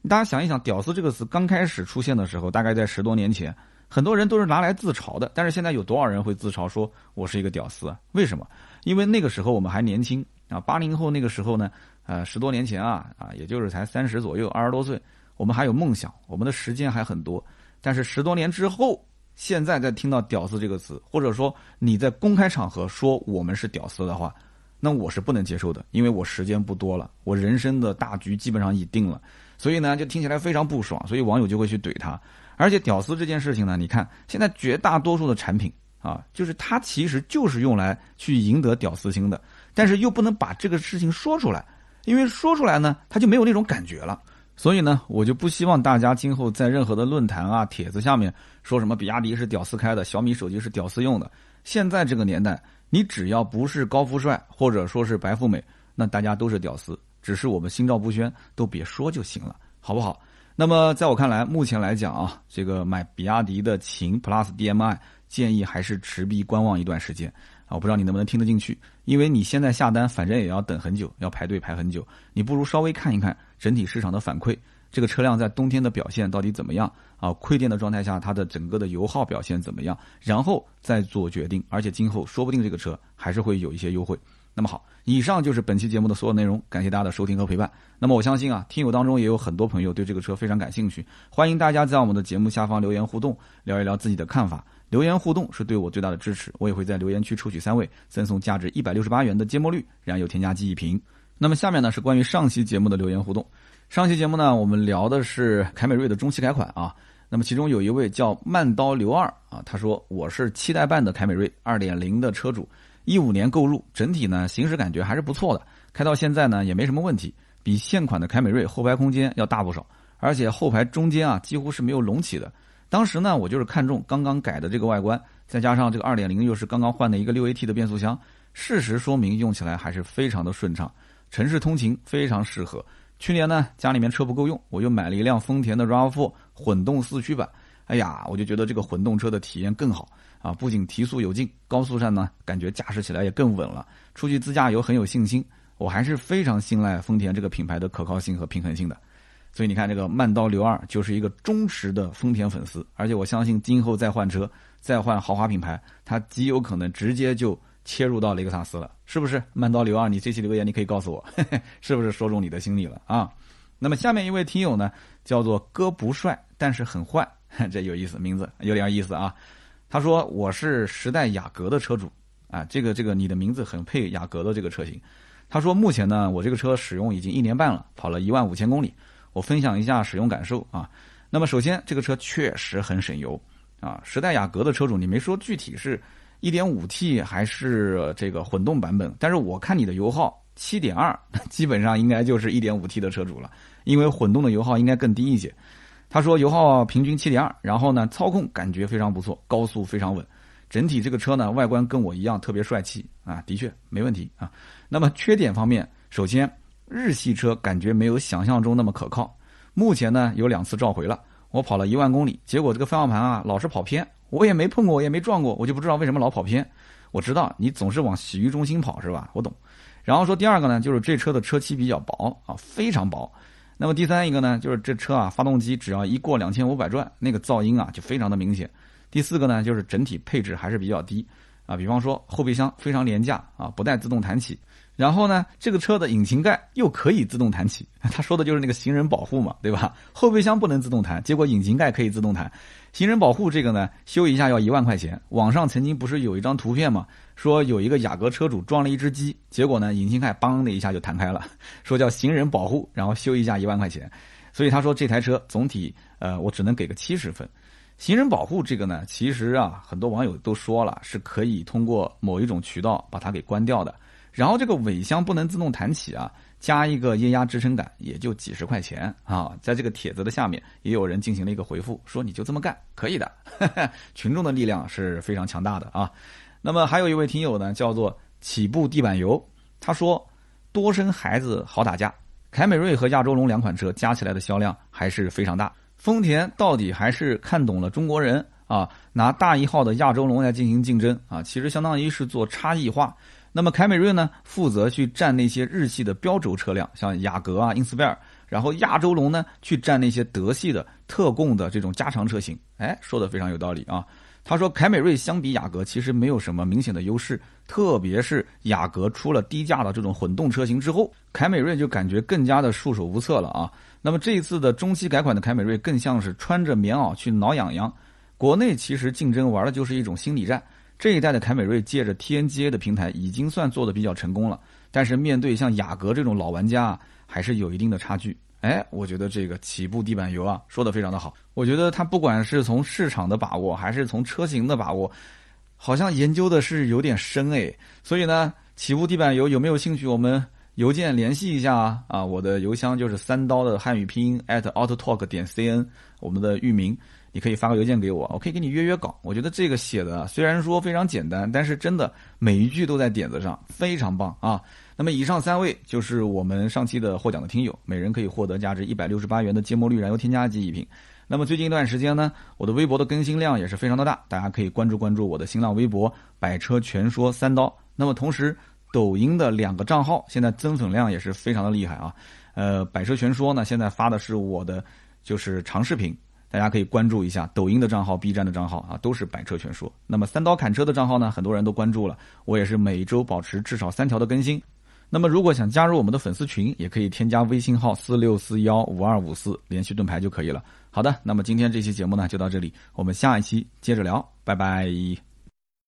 大家想一想，“屌丝”这个词刚开始出现的时候，大概在十多年前，很多人都是拿来自嘲的。但是现在有多少人会自嘲说我是一个屌丝？为什么？因为那个时候我们还年轻啊，八零后那个时候呢，呃，十多年前啊啊，也就是才三十左右，二十多岁，我们还有梦想，我们的时间还很多。但是十多年之后，现在再听到“屌丝”这个词，或者说你在公开场合说我们是屌丝的话，那我是不能接受的，因为我时间不多了，我人生的大局基本上已定了，所以呢，就听起来非常不爽，所以网友就会去怼他。而且“屌丝”这件事情呢，你看现在绝大多数的产品啊，就是它其实就是用来去赢得屌丝心的，但是又不能把这个事情说出来，因为说出来呢，他就没有那种感觉了。所以呢，我就不希望大家今后在任何的论坛啊、帖子下面说什么比亚迪是屌丝开的，小米手机是屌丝用的。现在这个年代，你只要不是高富帅或者说是白富美，那大家都是屌丝。只是我们心照不宣，都别说就行了，好不好？那么在我看来，目前来讲啊，这个买比亚迪的秦 Plus DM-i，建议还是持币观望一段时间啊。我不知道你能不能听得进去，因为你现在下单，反正也要等很久，要排队排很久。你不如稍微看一看整体市场的反馈，这个车辆在冬天的表现到底怎么样啊？亏电的状态下，它的整个的油耗表现怎么样？然后再做决定。而且今后说不定这个车还是会有一些优惠。那么好，以上就是本期节目的所有内容，感谢大家的收听和陪伴。那么我相信啊，听友当中也有很多朋友对这个车非常感兴趣，欢迎大家在我们的节目下方留言互动，聊一聊自己的看法。留言互动是对我最大的支持，我也会在留言区抽取三位，赠送价值一百六十八元的芥末绿燃油添加剂一瓶。那么下面呢是关于上期节目的留言互动。上期节目呢，我们聊的是凯美瑞的中期改款啊。那么其中有一位叫慢刀刘二啊，他说我是七代半的凯美瑞二点零的车主，一五年购入，整体呢行驶感觉还是不错的，开到现在呢也没什么问题，比现款的凯美瑞后排空间要大不少，而且后排中间啊几乎是没有隆起的。当时呢，我就是看中刚刚改的这个外观，再加上这个二点零又是刚刚换的一个六 AT 的变速箱，事实说明用起来还是非常的顺畅，城市通勤非常适合。去年呢，家里面车不够用，我又买了一辆丰田的 RAV4 混动四驱版。哎呀，我就觉得这个混动车的体验更好啊！不仅提速有劲，高速上呢感觉驾驶起来也更稳了，出去自驾游很有信心。我还是非常信赖丰田这个品牌的可靠性和平衡性的。所以你看，这个慢刀刘二就是一个忠实的丰田粉丝，而且我相信今后再换车、再换豪华品牌，他极有可能直接就切入到雷克萨斯了，是不是？慢刀刘二，你这期留言你可以告诉我，是不是说中你的心里了啊？那么下面一位听友呢，叫做哥不帅，但是很坏，这有意思，名字有点意思啊。他说我是时代雅阁的车主啊，这个这个你的名字很配雅阁的这个车型。他说目前呢，我这个车使用已经一年半了，跑了一万五千公里。我分享一下使用感受啊。那么首先，这个车确实很省油啊。时代雅阁的车主，你没说具体是 1.5T 还是这个混动版本，但是我看你的油耗7.2，基本上应该就是 1.5T 的车主了，因为混动的油耗应该更低一些。他说油耗平均7.2，然后呢操控感觉非常不错，高速非常稳。整体这个车呢外观跟我一样特别帅气啊，的确没问题啊。那么缺点方面，首先。日系车感觉没有想象中那么可靠。目前呢有两次召回了，我跑了一万公里，结果这个方向盘啊老是跑偏，我也没碰过，我也没撞过，我就不知道为什么老跑偏。我知道你总是往洗浴中心跑是吧？我懂。然后说第二个呢，就是这车的车漆比较薄啊，非常薄。那么第三一个呢，就是这车啊发动机只要一过两千五百转，那个噪音啊就非常的明显。第四个呢，就是整体配置还是比较低啊，比方说后备箱非常廉价啊，不带自动弹起。然后呢，这个车的引擎盖又可以自动弹起，他说的就是那个行人保护嘛，对吧？后备箱不能自动弹，结果引擎盖可以自动弹。行人保护这个呢，修一下要一万块钱。网上曾经不是有一张图片嘛，说有一个雅阁车主装了一只鸡，结果呢，引擎盖梆的一下就弹开了，说叫行人保护，然后修一下一万块钱。所以他说这台车总体，呃，我只能给个七十分。行人保护这个呢，其实啊，很多网友都说了，是可以通过某一种渠道把它给关掉的。然后这个尾箱不能自动弹起啊，加一个液压支撑杆也就几十块钱啊。在这个帖子的下面也有人进行了一个回复，说你就这么干可以的。群众的力量是非常强大的啊。那么还有一位听友呢，叫做起步地板油，他说多生孩子好打架，凯美瑞和亚洲龙两款车加起来的销量还是非常大。丰田到底还是看懂了中国人啊，拿大一号的亚洲龙来进行竞争啊，其实相当于是做差异化。那么凯美瑞呢，负责去占那些日系的标轴车辆，像雅阁啊、英斯贝尔，然后亚洲龙呢去占那些德系的特供的这种加长车型。哎，说的非常有道理啊。他说凯美瑞相比雅阁其实没有什么明显的优势，特别是雅阁出了低价的这种混动车型之后，凯美瑞就感觉更加的束手无策了啊。那么这一次的中期改款的凯美瑞更像是穿着棉袄去挠痒痒。国内其实竞争玩的就是一种心理战。这一代的凯美瑞借着 TNGA 的平台已经算做的比较成功了，但是面对像雅阁这种老玩家，还是有一定的差距。哎，我觉得这个起步地板油啊，说的非常的好。我觉得他不管是从市场的把握，还是从车型的把握，好像研究的是有点深哎。所以呢，起步地板油有没有兴趣？我们邮件联系一下啊啊，我的邮箱就是三刀的汉语拼音 at autotalk 点 cn，我们的域名。你可以发个邮件给我，我可以给你约约稿。我觉得这个写的虽然说非常简单，但是真的每一句都在点子上，非常棒啊！那么以上三位就是我们上期的获奖的听友，每人可以获得价值一百六十八元的芥末绿燃油添加剂一瓶。那么最近一段时间呢，我的微博的更新量也是非常的大，大家可以关注关注我的新浪微博“百车全说三刀”。那么同时，抖音的两个账号现在增粉量也是非常的厉害啊！呃，百车全说呢，现在发的是我的就是长视频。大家可以关注一下抖音的账号、B 站的账号啊，都是百车全说。那么三刀砍车的账号呢，很多人都关注了，我也是每周保持至少三条的更新。那么如果想加入我们的粉丝群，也可以添加微信号四六四幺五二五四，连续盾牌就可以了。好的，那么今天这期节目呢就到这里，我们下一期接着聊，拜拜。